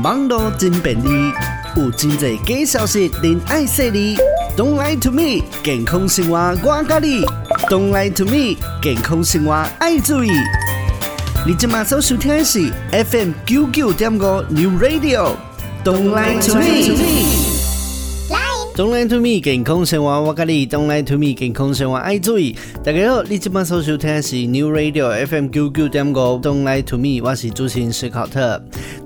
网络真便利，有真侪假消息，您爱说哩。Don't lie to me，健康生活我教你。Don't lie to me，健康生活爱注意。你今麦所收听的是 FM 九九点五 New Radio。Don't lie to me。Don't lie to me，健康生活我教你。Don't lie to me，健康生活爱注意。大家好，你今麦所收听的是 New Radio FM 九九点五。Don't lie to me，我是主持人史考特。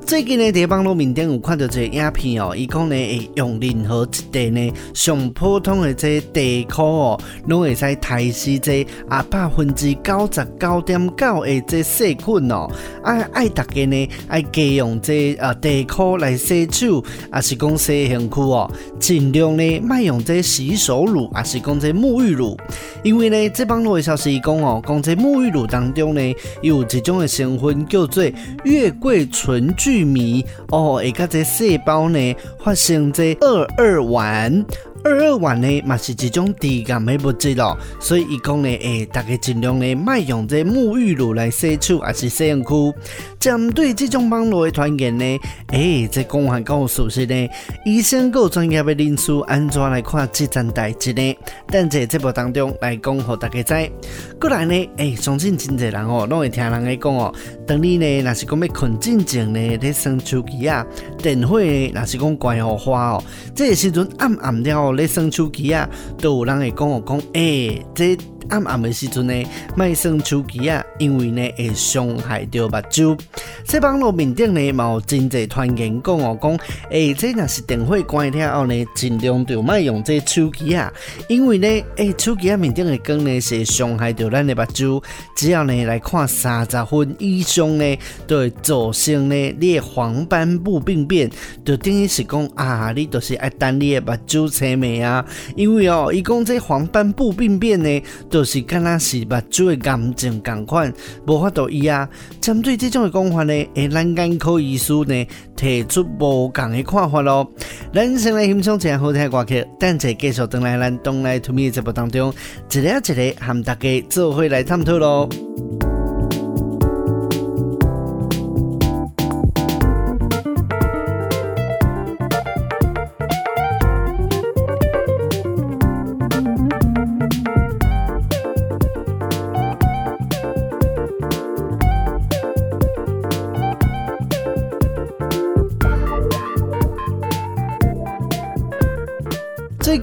最近呢，在网络面顶有看到一个影片哦，伊讲呢会用任何一块呢上普通的这地箍哦，拢会使杀死这啊百分之九十九点九的这细菌哦。啊，爱大家呢爱加用这啊地箍来洗手，啊是讲洗身躯哦，尽量呢卖用这洗手乳，啊是讲这沐浴乳。因为呢，这网络的消息讲哦，讲这沐浴乳当中呢有一种的成分叫做月桂醇聚玉米哦，一个这细胞呢，发生这二二烷。二二烷呢，嘛是一种致癌的物质咯，所以伊讲呢，诶，大家尽量呢，卖用这沐浴露来洗手，还是洗身躯。针对这种网络的传言呢，诶，这公还告诉是呢，医生够专业的人士安怎来看这件代志呢？等在节目当中来讲，给大家知。过来呢，诶，相信真侪人哦，拢会听人家讲哦，当你呢，若是讲要困进前呢，咧生手机啊，电火呢，若是讲关好花哦，这个时阵暗暗了。咧生手机啊，都有人会讲我讲，诶、欸，这暗暗的时阵呢，卖生手机啊，因为呢会伤害到目睭。在网络面顶呢，嘛有真侪传言讲哦讲，诶、欸，这若是电火关了后呢，尽量就卖用这手机啊，因为呢，诶、手机啊面顶的光呢是伤害到咱的目睭，只要呢来看三十分以上呢，都会造成呢你的黄斑部病变，就等于是讲啊，你就是爱等你的目睭青霉啊，因为哦，伊讲这黄斑部病变呢，就是敢若是目睭的感情共款，无法度医啊。针对这种的讲法呢，诶，咱眼科医师呢提出无共的看法咯。咱先来欣赏一下好听的歌曲，等者继续等来咱东来 to me 节目当中，一个一个和大家做伙来探讨咯。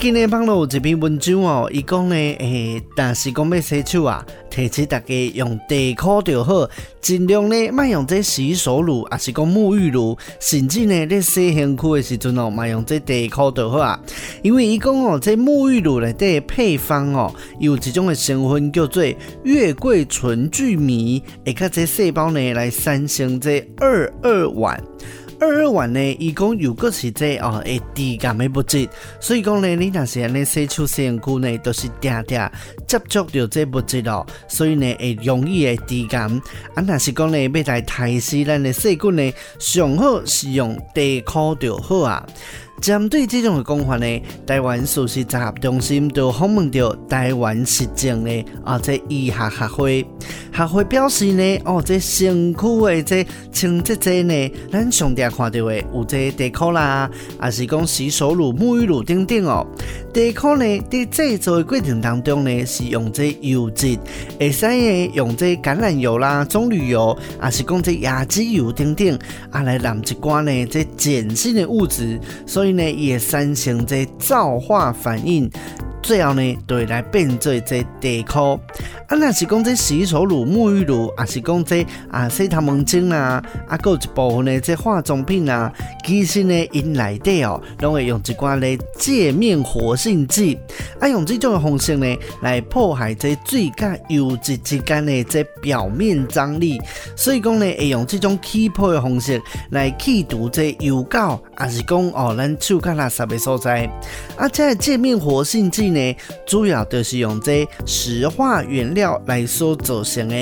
近呢，网络有一篇文章哦，伊讲呢，诶、欸，但是讲要洗手啊，提醒大家用地箍就好，尽量呢，卖用这洗手乳，也是讲沐浴露，甚至呢，咧洗身躯的时阵哦，卖用这地箍就好啊。因为伊讲哦，这沐浴露内底配方哦，有一种的成分叫做月桂醇聚醚，会甲这细胞呢来产生这二二烷。二二万呢，伊讲如果是这哦会低感的物质，所以讲呢，你若是安尼洗手洗身躯呢，都是定定接触到这物质咯，所以呢会容易会低感。啊，若是讲呢要来杀死咱的细菌呢，上好是用地壳就好啊。针对这种的讲法呢，台湾素食杂合中心就访问到台湾实证的啊，这医学学会学会表示呢，哦，这身躯的这清洁剂呢，咱上常看到的有这地箍啦，啊是讲洗手乳、沐浴露等等哦。地箍呢，在制作的过程当中呢，是用这油脂，会使呢用这橄榄油啦、棕榈油，啊是讲这椰子油等等，啊来染一寡呢这碱性的物质，所以。呢也产生这造化反应，最后呢就会来变做这地壳。啊，若是讲这洗手乳、沐浴乳，啊是讲这啊洗头毛巾啊，啊，各有一部分呢这化妆品啊，其实呢因内底哦，拢会用一寡的界面活性剂，啊，用这种的方式呢来破坏这水甲油脂之间的这表面张力，所以讲呢会用这种起泡的方式来去除这油垢，啊是讲哦咱手甲垃圾的所在。啊，这界面活性剂呢，主要就是用这石化原料。来所造成的，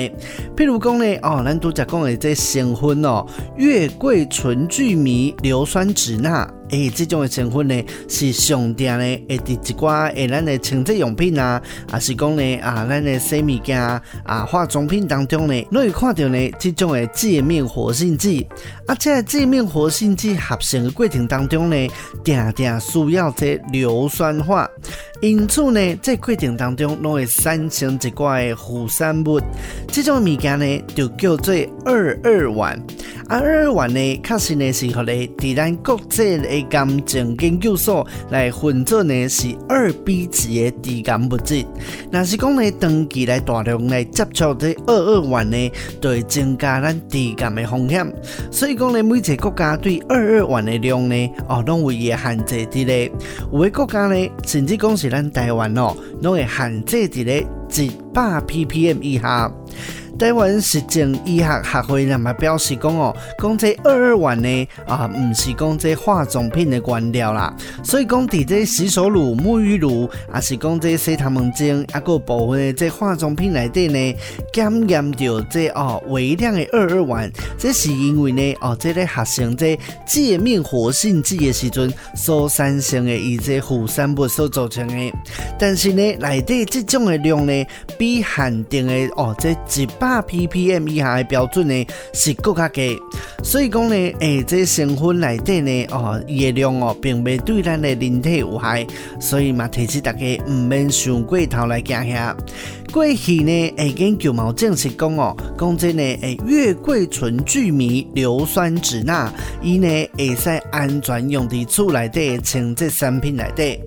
譬如讲呢，哦，咱拄则讲的这成分哦，月桂醇聚醚硫酸酯钠。诶，这种的成分呢是上定呢，会伫一寡诶咱的清洁用品啊，啊是讲呢啊咱的洗物件啊化妆品当中呢，都会看到呢这种的界面活性剂，啊，在界面活性剂合成的过程当中呢，定定需要这硫酸化。因此呢，在过程当中，拢会产生一寡的副产物，这种物件呢，就叫做二二烷。啊，二二烷呢，确实呢是互咧，伫咱国际的癌症研究所来分做呢是二 B 级的致癌物质。若是讲呢，长期来大量来接触这二二烷呢，就会增加咱致癌的风险。所以讲呢，每一个国家对二二烷的量呢，哦，拢有限制伫咧。有个国家呢，甚至讲是咱台湾哦，拢会限制伫咧一百 ppm 以下。台湾食政医学学会人嘛表示讲哦，讲这二二烷呢啊，唔是讲这化妆品的原料啦，所以讲伫这洗手乳、沐浴露，啊是讲这洗头毛巾，啊个部分的这化妆品内底呢，检验到这哦微量的二二烷，这是因为呢哦，这个合成这界面活性剂的时阵所产生的一些副产物所造成的，但是呢内底这种的量呢，比限定的哦这一百。Ppm 以下的标准呢是更加低，所以讲呢，诶、欸，这成分内底呢，哦，伊的量哦，并未对咱的人体有害，所以嘛，提醒大家唔免上过头来惊吓。过去呢，诶，研究冇证实讲哦，讲真呢，诶，月桂醇聚醚硫酸酯钠，伊呢会使安全用伫厝内底清洁产品内底。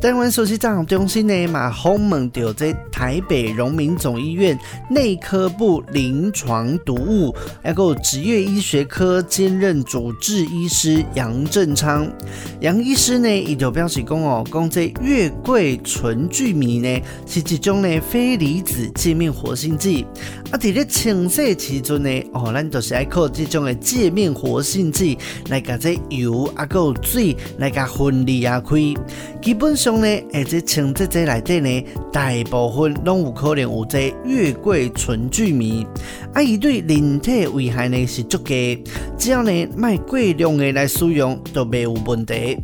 台湾首席卫生中心呢嘛访问到这台北荣民总医院内科部临床毒物，还有职业医学科兼任主治医师杨正昌。杨医师呢，伊就表示讲哦，讲这月桂醇聚醚呢是一种呢非离子界面活性剂，啊，伫咧清洗时阵呢，哦，咱就是爱靠这种的界面活性剂来甲这油啊，有水来甲分离啊开，基本上。呢，诶，这清洁剂内底呢，大部分拢有可能有这月桂醇聚醚，啊，伊对人体危害呢是足够，只要呢卖过量的来使用，都没有问题。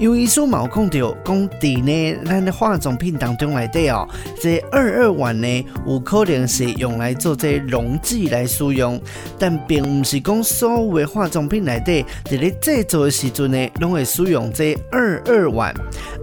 因为医师嘛有讲到，讲伫呢咱的化妆品当中来底哦，这二二烷呢有可能是用来做这溶剂来使用，但并唔是讲所有的化妆品内底伫咧制作的时阵呢，拢会使用这二二烷。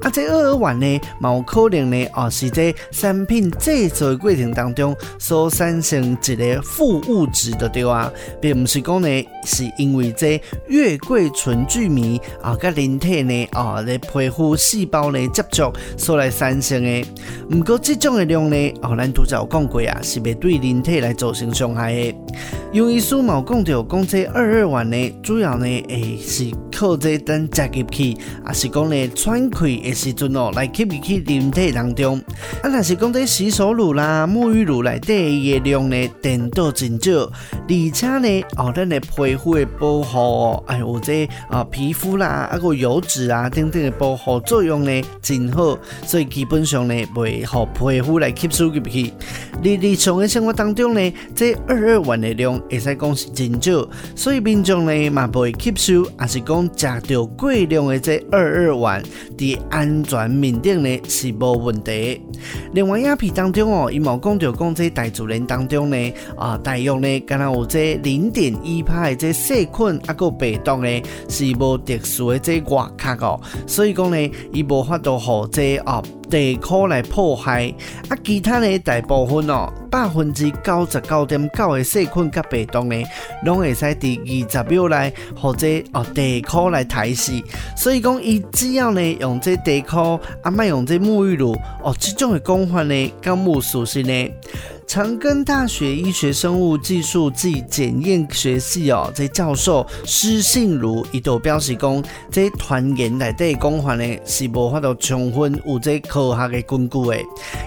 啊，这二二烷呢，嘛有可能呢哦是这产品制作的过程当中所产生一个副物质的对啊，并唔是讲呢是因为这月桂醇聚醚啊，甲人体呢哦。啊！来皮肤细胞呢接触所来产生的，不过这种的量呢，哦，咱拄则有讲过啊，是袂对人体来造成伤害的。由于书冇讲到，讲这二二烷呢，主要呢，诶是靠这等食入去，啊是讲呢喘气的时阵哦，来吸入去人体当中。啊，若是讲这洗手乳啦、沐浴乳内底的量呢，颠倒真少，而且呢，哦，咱的皮肤的保护，哎有这啊皮肤啦，啊个油脂啊。等等的保护作用呢，真好，所以基本上呢，袂互皮肤来吸收入去。日日常的生活当中呢，这二二烷的量会使讲是真少，所以民众呢嘛不会吸收，也是讲食到过量的这二二烷，伫安全面顶呢是无问题。另外，鸦片当中哦，伊冇讲到讲这大自然当中呢，啊，大约呢，敢若有这零点一趴的这细菌啊，个病毒呢，是无特殊的这外壳哦。所以讲呢，伊无法度互这哦地壳来破坏，啊，其他呢大部分哦，百分之九十九点九的细菌甲病毒呢，拢会使伫二十秒内或者哦地壳来汰死。所以讲，伊只要呢用这地壳，啊，莫用这沐浴露哦，这种的讲法呢，敢有属实呢？长庚大学医学生物技术暨检验学系哦，这教授施信如伊都表示讲，这团言内底讲法呢是无法度充分有这科学的根据的。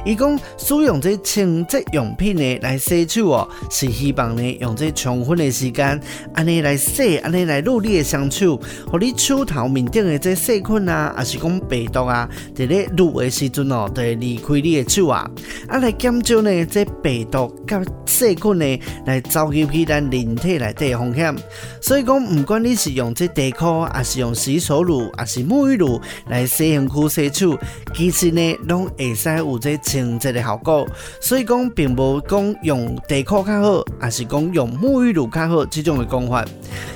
伊讲使用这清洁用品呢来洗手哦，是希望呢用这充分的时间，安尼来洗，安尼来努力的双手，互你手头面顶的这细菌啊，还是讲病毒啊，伫咧撸的时阵哦，就会离开你的手啊，啊来减少呢这病。病毒甲细菌呢来走入去咱人体内底风险。所以讲，唔管你是用这地箍，还是用洗手乳，还是沐浴露来洗身躯洗手，其实呢，拢会使有这清洁的效果。所以讲，并无讲用地箍较好，还是讲用沐浴露较好这种的讲法。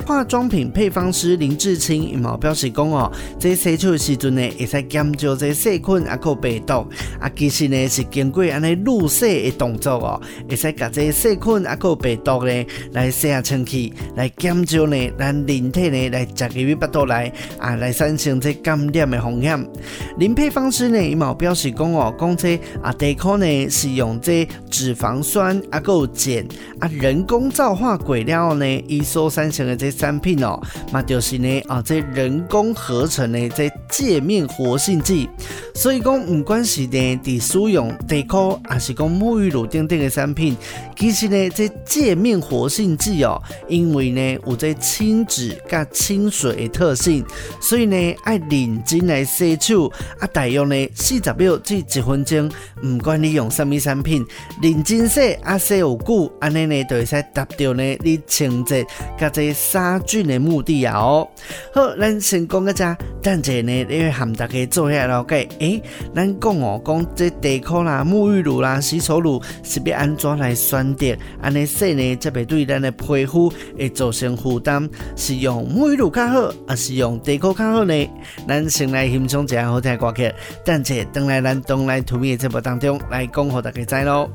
化妆品配方师林志清伊嘛表示讲哦，这洗手的时阵呢，会使减少这细菌啊，个病毒啊，其实呢是经过安尼滤洗的动作哦，会使甲这细菌啊，个病毒咧来洗下清气，来减少呢咱人体呢来食入去腹肚内啊，来产生这感染的风险。林配方师呢伊嘛表示讲哦，讲这啊地壳呢是用这脂肪酸啊，个碱啊人工造化过了后呢，伊所产生的这产品哦，嘛就是呢啊，这人工合成的这界面活性剂。所以讲，唔管是呢，伫使用地壳，还是讲沐浴露等等这个产品，其实呢，这界面活性剂哦，因为呢有这亲脂加亲水的特性，所以呢爱认真来洗手啊，大约呢四十秒至一分钟，唔管你用什么产品，认真洗啊洗有久，安尼呢就会使达到呢你清洁加这杀菌的目的啊哦。好，咱先讲个只，等下呢你会和大家做下了解。诶，咱讲哦，讲这地箍啦、沐浴露啦、洗手乳是要安怎来选择？安尼洗呢，才袂对咱的皮肤会造成负担。是用沐浴露较好，还是用地沟较好呢？咱先来欣赏一下好听的歌曲，等下等来咱东来土味的节目当中来讲，互大家知咯。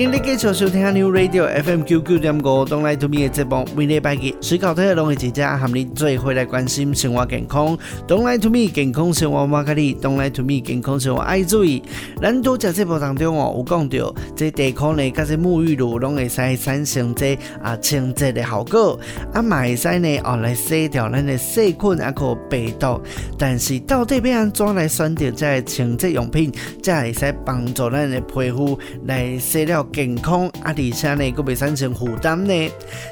迎你继续收听 New Radio FM 九九点五，Don't Lie to Me 的节目。每礼拜日，思考体育拢会直接和你做伙来关心生活健康。Don't Lie to Me 健康生活马卡里，Don't Lie to Me 健康生活爱注意。咱都在节目当中哦，有讲到这地箍呢，加这沐浴露拢会使产生这啊清洁的效果，啊嘛会使呢哦来洗掉咱的细菌啊个病毒。但是到底要安怎来选择这清洁用品，才会使帮助咱的皮肤来洗了。健康啊，而且呢，佫袂产生负担呢。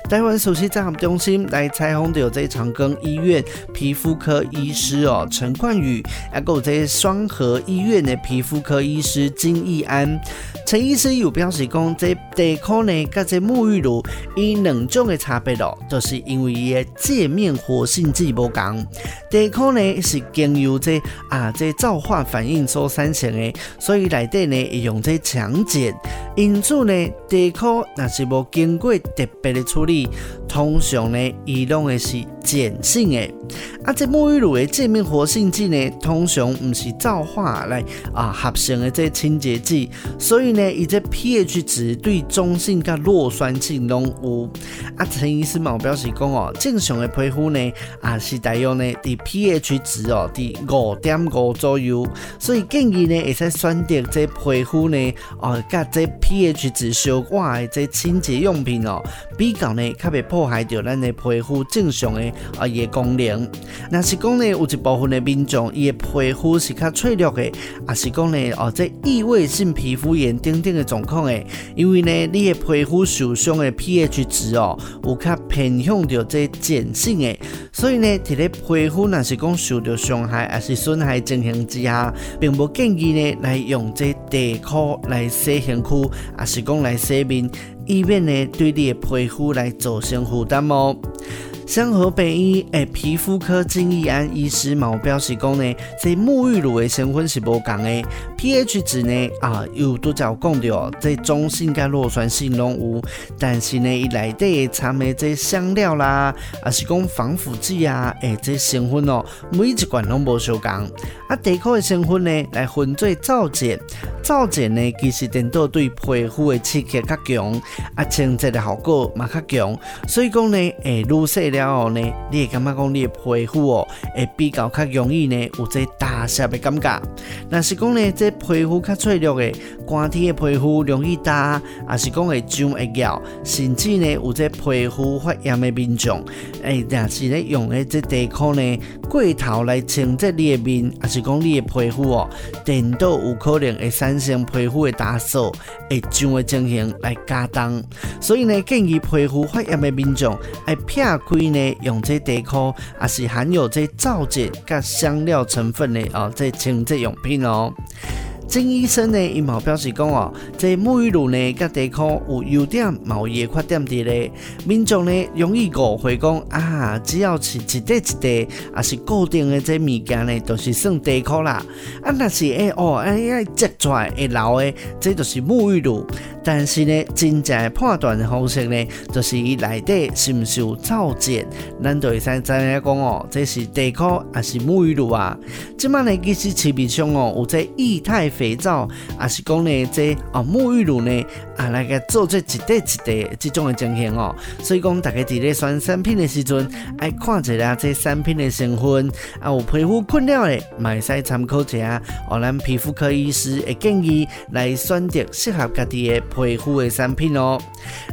台湾首席综合中心来采访到这长庚医院皮肤科医师哦，陈冠宇，还有这双和医院的皮肤科医师金义安。陈医师有表示讲，这地箍呢，甲这沐浴露，伊两种的差别咯，都、就是因为伊的界面活性剂无共。地箍呢是经由这啊这皂化反应所产生的，所以内底呢会用这强碱。因此呢，地箍若是无经过特别的处理，通常呢，伊拢会是碱性的。啊，这沐浴露的界面活性剂呢，通常毋是皂化来啊合成的这清洁剂，所以呢，伊这 pH 值对中性甲弱酸性拢有。啊，陈医师嘛表示讲哦，正常的皮肤呢，啊是大约呢，伫 pH 值哦，伫五点五左右，所以建议呢，会使选择这皮肤呢，哦，甲这 pH 值相关的这清洁用品哦，比较呢，较袂破坏掉咱的皮肤正常的啊伊个功能。若是讲呢，有一部分的民众，伊的皮肤是较脆弱的，也是讲呢，哦，这异位性皮肤炎等等的状况诶，因为呢，你的皮肤受伤的 pH 值哦，有较偏向着这碱性的，所以呢，伫咧皮肤若是讲受到伤害，还是损害进行之下，并无建议呢来用这地壳来洗身躯，还是讲来洗面，以免呢对你的皮肤来造成负担哦。香河北医诶皮肤科金义安医师嘛表示讲呢，这沐浴露的成分是无共的，pH 值呢啊有拄则有讲到，这中性甲弱酸性拢有，但是呢伊内底掺的这香料啦，啊是讲防腐剂啊，诶这成分哦，每一罐拢无相共。啊地箍的成分呢来分做皂碱，皂碱呢其实颠倒对皮肤的刺激较强，啊清洁的效果嘛较强，所以讲呢诶愈洗了后呢，你会感觉讲你的皮肤哦，会比较较容易呢有这打湿的感觉。若是讲呢，这皮肤较脆弱的，寒天的皮肤容易打，也是讲会痒会痒，甚至呢有这皮肤发炎的民众，诶，若是咧用的这地壳呢，过头来清洁你的面，也是讲你的皮肤哦，颠倒有可能会产进行皮肤的打扫、会胀的进行来加重。所以呢，建议皮肤发炎的民众爱撇开呢用这地箍，也是含有这皂碱甲香料成分的哦，这清洁用品哦。曾医生呢，伊嘛表示讲哦，这沐浴露呢，甲地壳有优点，某些缺点伫咧。民众呢，容易误会讲啊，只要是一块一块，也是固定的这物件呢，都、就是算地壳啦。啊，那是诶哦，哎呀，挤出来会流诶，这就是沐浴露。但是呢，真正的判断的方式呢，就是伊内底是毋是有皂碱，咱就会使知影讲哦，这是地壳还是沐浴露啊？即卖呢，其实市面上哦，有这液态肥皂，也是讲呢，这哦沐浴露呢，啊来个做这一块一块这种的情形哦。所以讲，大家伫咧选产品的时阵，爱看一下这产品的成分，啊有皮肤困扰的，买使参考一下哦。咱皮肤科医师会建议来选择适合家己的。皮肤的产品哦，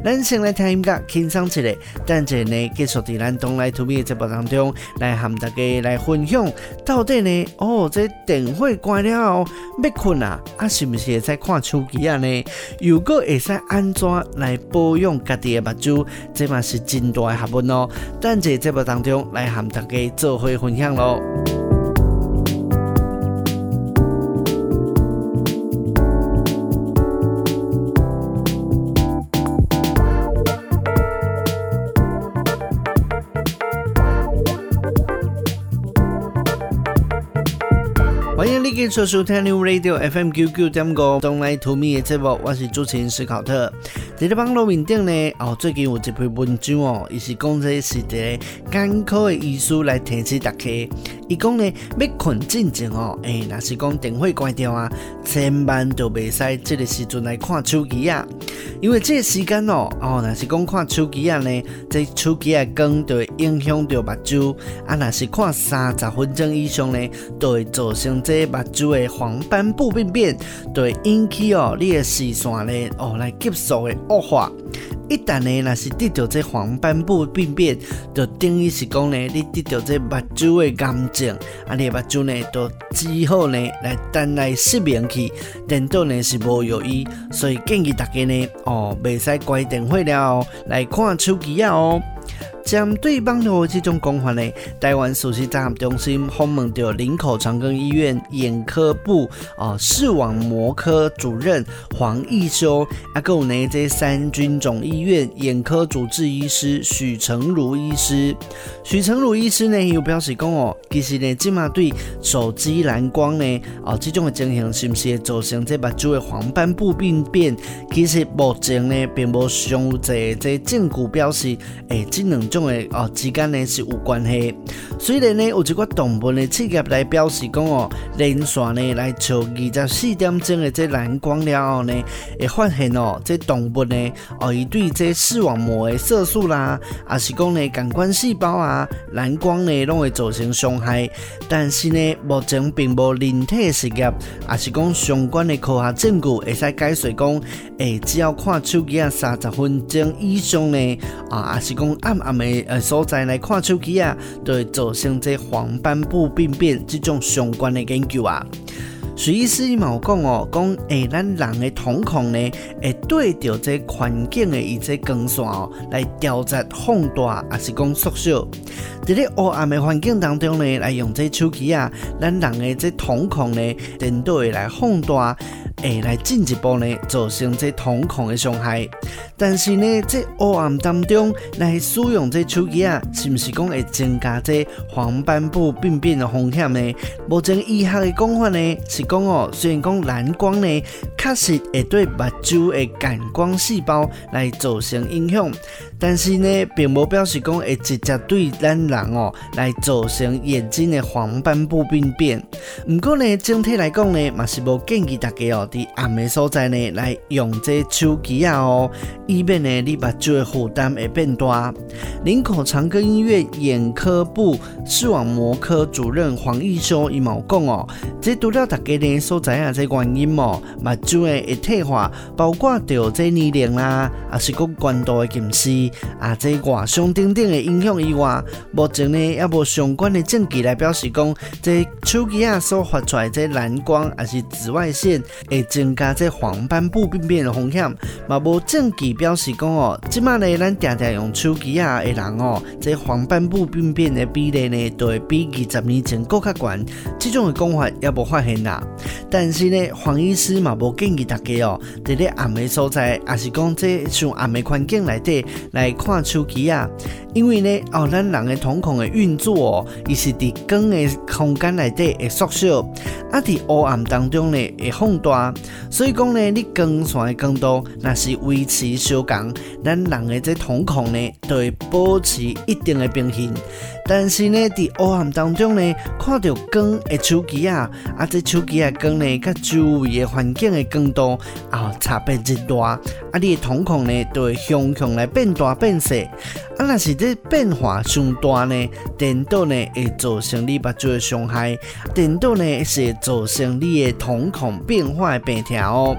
咱先来听音乐，轻松一下。等阵呢，继续伫咱 Don't Lie to Me 的节目当中，来和大家来分享，到底呢，哦，这电火关了后要困啊，啊，是不是会使看手机啊呢？如果会使安怎来保养家己的目睭，这嘛是真大的学问哦。等者节目当中来和大家做伙分享咯。继续收听 New Radio FM 九九点五，Don't Lie to Me 的节目，我是主持人斯考特。在这网络面顶呢，哦，最近有一篇文章哦，伊是讲这是一个艰苦的医师来提醒大家，伊讲呢要困进前哦，诶、欸，若是讲电火关掉啊，千万就袂使这个时阵来看手机啊，因为这个时间哦，哦，若是讲看手机啊呢，这手机啊光就会影响到目睭，啊，若是看三十分钟以上呢，都会造成这目。就会黄斑部病变，对引起哦，你的视线呢哦来急速的恶化。一旦呢，若是得到这黄斑部病变，就等于是讲呢，你得到这目睭的癌症，啊，你目睭呢都只好呢来等来失明去，颠倒呢是无有益，所以建议大家呢哦，袂使关电火了来看手机啊哦。针对网络这种讲法呢，台湾首席综合中心访问到林口长庚医院眼科部啊视网膜科主任黄义修，啊，还有呢这三军总医院眼科主治医师许成儒医师。许成儒医师呢又表示讲哦，其实呢，即马对手机蓝光呢啊这种的情形是不是会造成这目睭的黄斑部病变？其实目前呢并无上济这证据表示，诶，这两。种诶哦，之间呢是有关系。虽然呢有一个动物的企业来表示讲哦，连续呢来照二十四点钟的这蓝光了后呢，会发现哦，这动物呢哦，伊对这视网膜的色素啦，啊是讲呢感官细胞啊，蓝光呢拢会造成伤害。但是呢，目前并无人体实验，啊是讲相关的科学证据会使解释讲，诶，只要看手机啊三十分钟以上呢，啊，也是讲暗暗的。诶，所在来看手机啊，都会造成这黄斑部病变这种相关的研究啊。徐医师伊嘛有讲哦，讲诶，咱人的瞳孔呢，会对着这环境的一些光线哦，来调节放大，还是讲缩小。在咧黑暗的环境当中呢，来用这手机啊，咱人的这瞳孔呢，颠倒会来放大。诶，来进一步呢，造成这瞳孔的伤害。但是呢，这黑暗当中来使用这手机啊，是不是讲会增加这黄斑部病变的风险呢？目前医学的讲法呢，是讲哦，虽然讲蓝光呢，确实会对目睭的感光细胞来造成影响。但是呢，并无表示讲会直接对咱人哦来造成眼睛的黄斑部病变。不过呢，整体来讲呢，嘛是无建议大家哦，伫暗的所在呢来用这手机啊哦，以免呢你目睭的负担会变大。林口长庚医院眼科部视网膜科主任黄义修伊嘛有讲哦，这除了大家呢所在啊这原因哦，目睭的一体化，包括着这年龄啦，也是讲关度的近视。啊，这外伤等等的影响以外，目前呢也无相关的证据来表示讲，这手机啊所发出来这蓝光还是紫外线，会增加这黄斑部病变的风险，嘛无证据表示讲哦，即马呢咱常常用手机啊的人哦，这黄斑部病变的比例呢，都会比二十年前更加悬。这种的讲法也无发现啦。但是呢，黄医师嘛无建议大家哦，在咧暗的所在，也是讲这像暗的环境内底来看手机啊。因为呢，哦，咱人的瞳孔的运作哦，伊是伫光的空间内底会缩小，啊，伫黑暗当中呢会放大，所以讲呢，你光线的光度若是维持相同，咱人的这瞳孔呢，就会保持一定的平衡。但是呢，伫黑暗当中呢，看到光的手机啊，啊，这手机的光呢，甲周围的环境的光度啊，差别真大，啊，你的瞳孔呢，就会向向来变大变小，啊，若是这变化上大呢，颠倒呢会造成你目睭的伤害，颠倒呢是会造成你的瞳孔变化的病痛哦。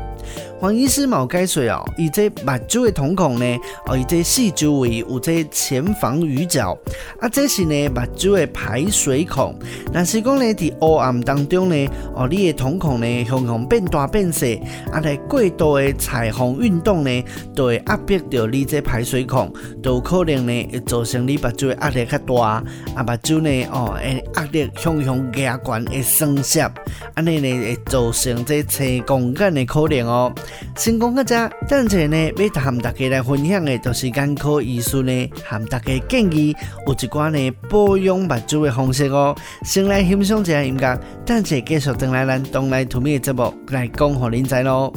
黄医师冇解说哦，伊这目睭的瞳孔呢，哦，伊这四周围有这前房鱼角，啊，这是呢目睭的排水孔。若是讲呢，伫黑暗当中呢，哦，你的瞳孔呢，向向变大变小，啊，来过度的彩虹运动呢，都会压迫到你这排水孔，都可能呢会造成你目睭的压力较大，啊，目睭呢，哦，会压力向向加悬的生涩，安尼呢会造成这青光眼的可能哦。先讲到这，等下呢，要和大家来分享的，就是眼科医师呢，和大家建议有一寡呢保养目睭的方式哦。先来欣赏一下音乐，等下继续等来咱东来土米的节目来讲给您知咯。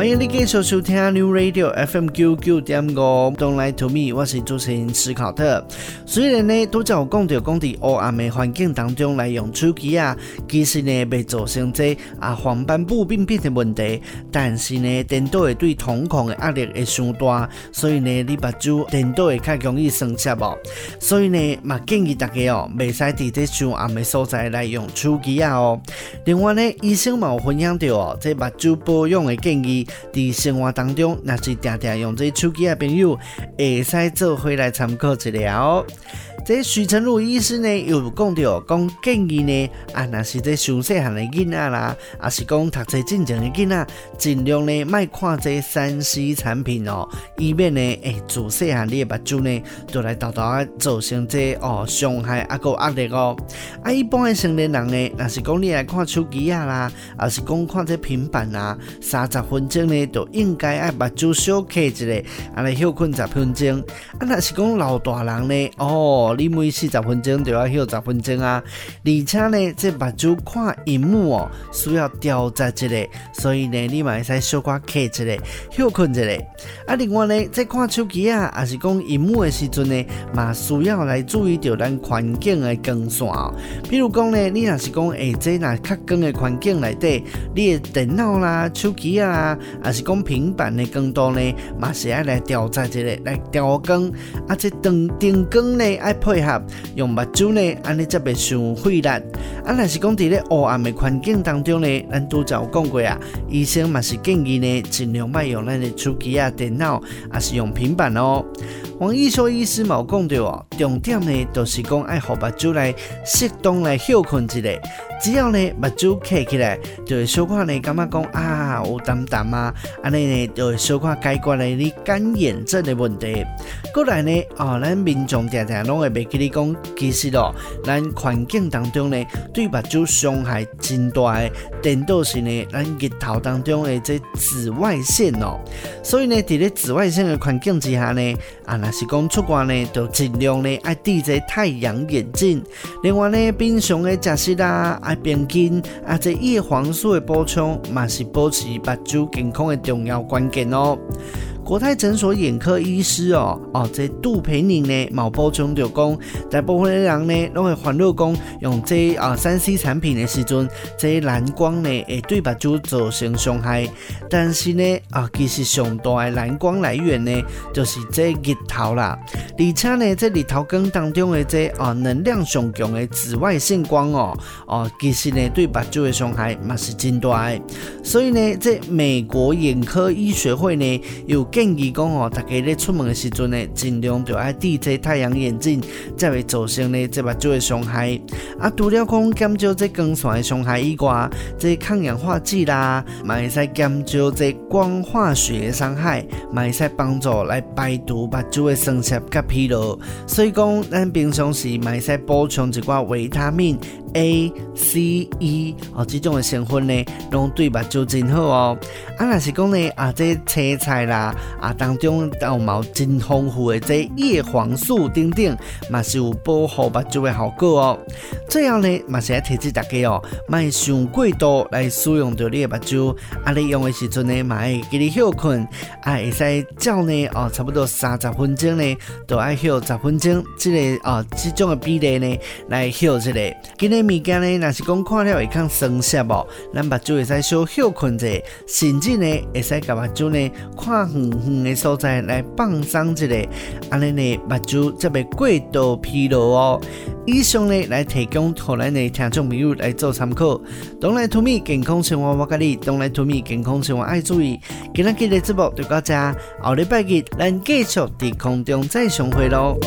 欢迎你继续收听 New Radio FM 九九点五，Don't lie to me，我是主持人史考特。虽然呢，都叫我讲到讲在黑暗的环境当中来用手机啊，其实呢，未造成这啊黄斑部病变的问题，但是呢，颠倒会对瞳孔的压力会伤大，所以呢，你目睭颠倒会较容易生涩哦。所以呢，嘛建议大家哦，未使伫这上暗的所在来用手机啊哦。另外呢，医生嘛有分享到哦，这目睭保养的建议。伫生活当中，若是常常用这手机的朋友，会使做回来参考一下。这许成儒医师呢，有讲到讲建议呢，啊，若是这上细汉的囡仔啦，啊是讲读册进前的囡仔，尽量呢，莫看这三 C 产品哦，以免呢，诶、欸，自细汉你的目睭呢，就来豆豆啊，造成这哦伤害啊个压力哦。啊，一般的成年人呢，若是讲你来看手机啊啦，啊是讲看这平板啊，三十分钟呢，就应该爱目睭小开一下，啊来休困十分钟。啊，若是讲老大人呢，哦。你每四十分钟就要休十分钟啊！而且呢，这目睭看荧幕哦，需要调节一下，所以呢，你嘛会使小可开一下，休困一下。啊，另外呢，在看手机啊，还是讲荧幕的时阵呢，嘛需要来注意到咱环境的光线哦。比如讲呢，你若是讲诶，这那较光的环境内底，你的电脑啦、手机啊，还是讲平板的光度呢，嘛是爱来调节一下，来调光。啊，这灯灯光呢，爱。配合用目睭呢，安尼则袂伤费力。啊，若是讲伫咧黑暗嘅环境当中呢，咱拄则有讲过啊，医生嘛是建议呢，尽量莫用咱的手机啊、电脑，啊是用平板哦。黄医生医师冇讲到哦，重点呢，就是讲爱互目睭来适当来休困一下。只要呢目睭开起来，就会小可呢感觉讲啊有淡淡啊，安尼呢就会小可解决了你干眼症的问题。过来呢，哦，咱民众常常拢会袂记你讲，其实哦，咱环境当中呢，对目睭伤害真大的，颠倒是呢，咱日头当中的这紫外线哦。所以呢，伫咧紫外线的环境之下呢，啊，若是讲出国呢，就尽量呢爱戴这太阳眼镜。另外呢，平常的食食啦。爱边筋啊，这叶黄素的补充，嘛是保持目睭健康的重要关键哦。国泰诊所眼科医师哦哦，这杜培宁呢，冇补充就讲，大部分的人呢，拢会烦恼讲用这啊三 C 产品的时阵，这蓝光呢会对目睭造成伤害。但是呢啊，其实上大的蓝光来源呢，就是这日头啦。而且呢，这日头光当中的这啊能量上强的紫外线光哦哦，其实呢对目睭的伤害嘛是真大的。所以呢，这美国眼科医学会呢有。建议讲哦，大家咧出门的时阵呢，尽量就爱戴这太阳眼镜，才会造成呢这目睭的伤害。啊，除了讲减少这光线的伤害以外，这抗氧化剂啦，嘛会使减少这光化学的伤害，嘛会使帮助来排毒目睭的酸涩甲疲劳。所以讲，咱平常时嘛会使补充一寡维他命 A、C、E 哦，这种的成分呢，拢对目睭真好哦。啊，若是讲呢，啊，这青菜啦，啊，当中有毛真丰富的这叶黄素等等，嘛是有保护目睭的效果哦。最后呢，嘛是要提醒大家哦，卖上过度来使用着你的目睭，啊，你用的时阵呢，嘛要记得休困，啊，会使照呢，哦，差不多三十分钟呢，都爱休十分钟，这个哦，这种的比例呢，来休这个。今日物件呢，若是讲看了会较酸涩哦，咱目睭会使小休困者，甚至呢，会使甲目睭呢，看远远的所在来放松一下，安尼呢，目睭则袂过度疲劳哦。以上呢，来提供互咱的听众朋友来做参考。Don't lie to me，健康生活我教你；Don't lie to me，健康生活爱注意。今日的节目就到这，后礼拜日咱继续伫空中再相会咯。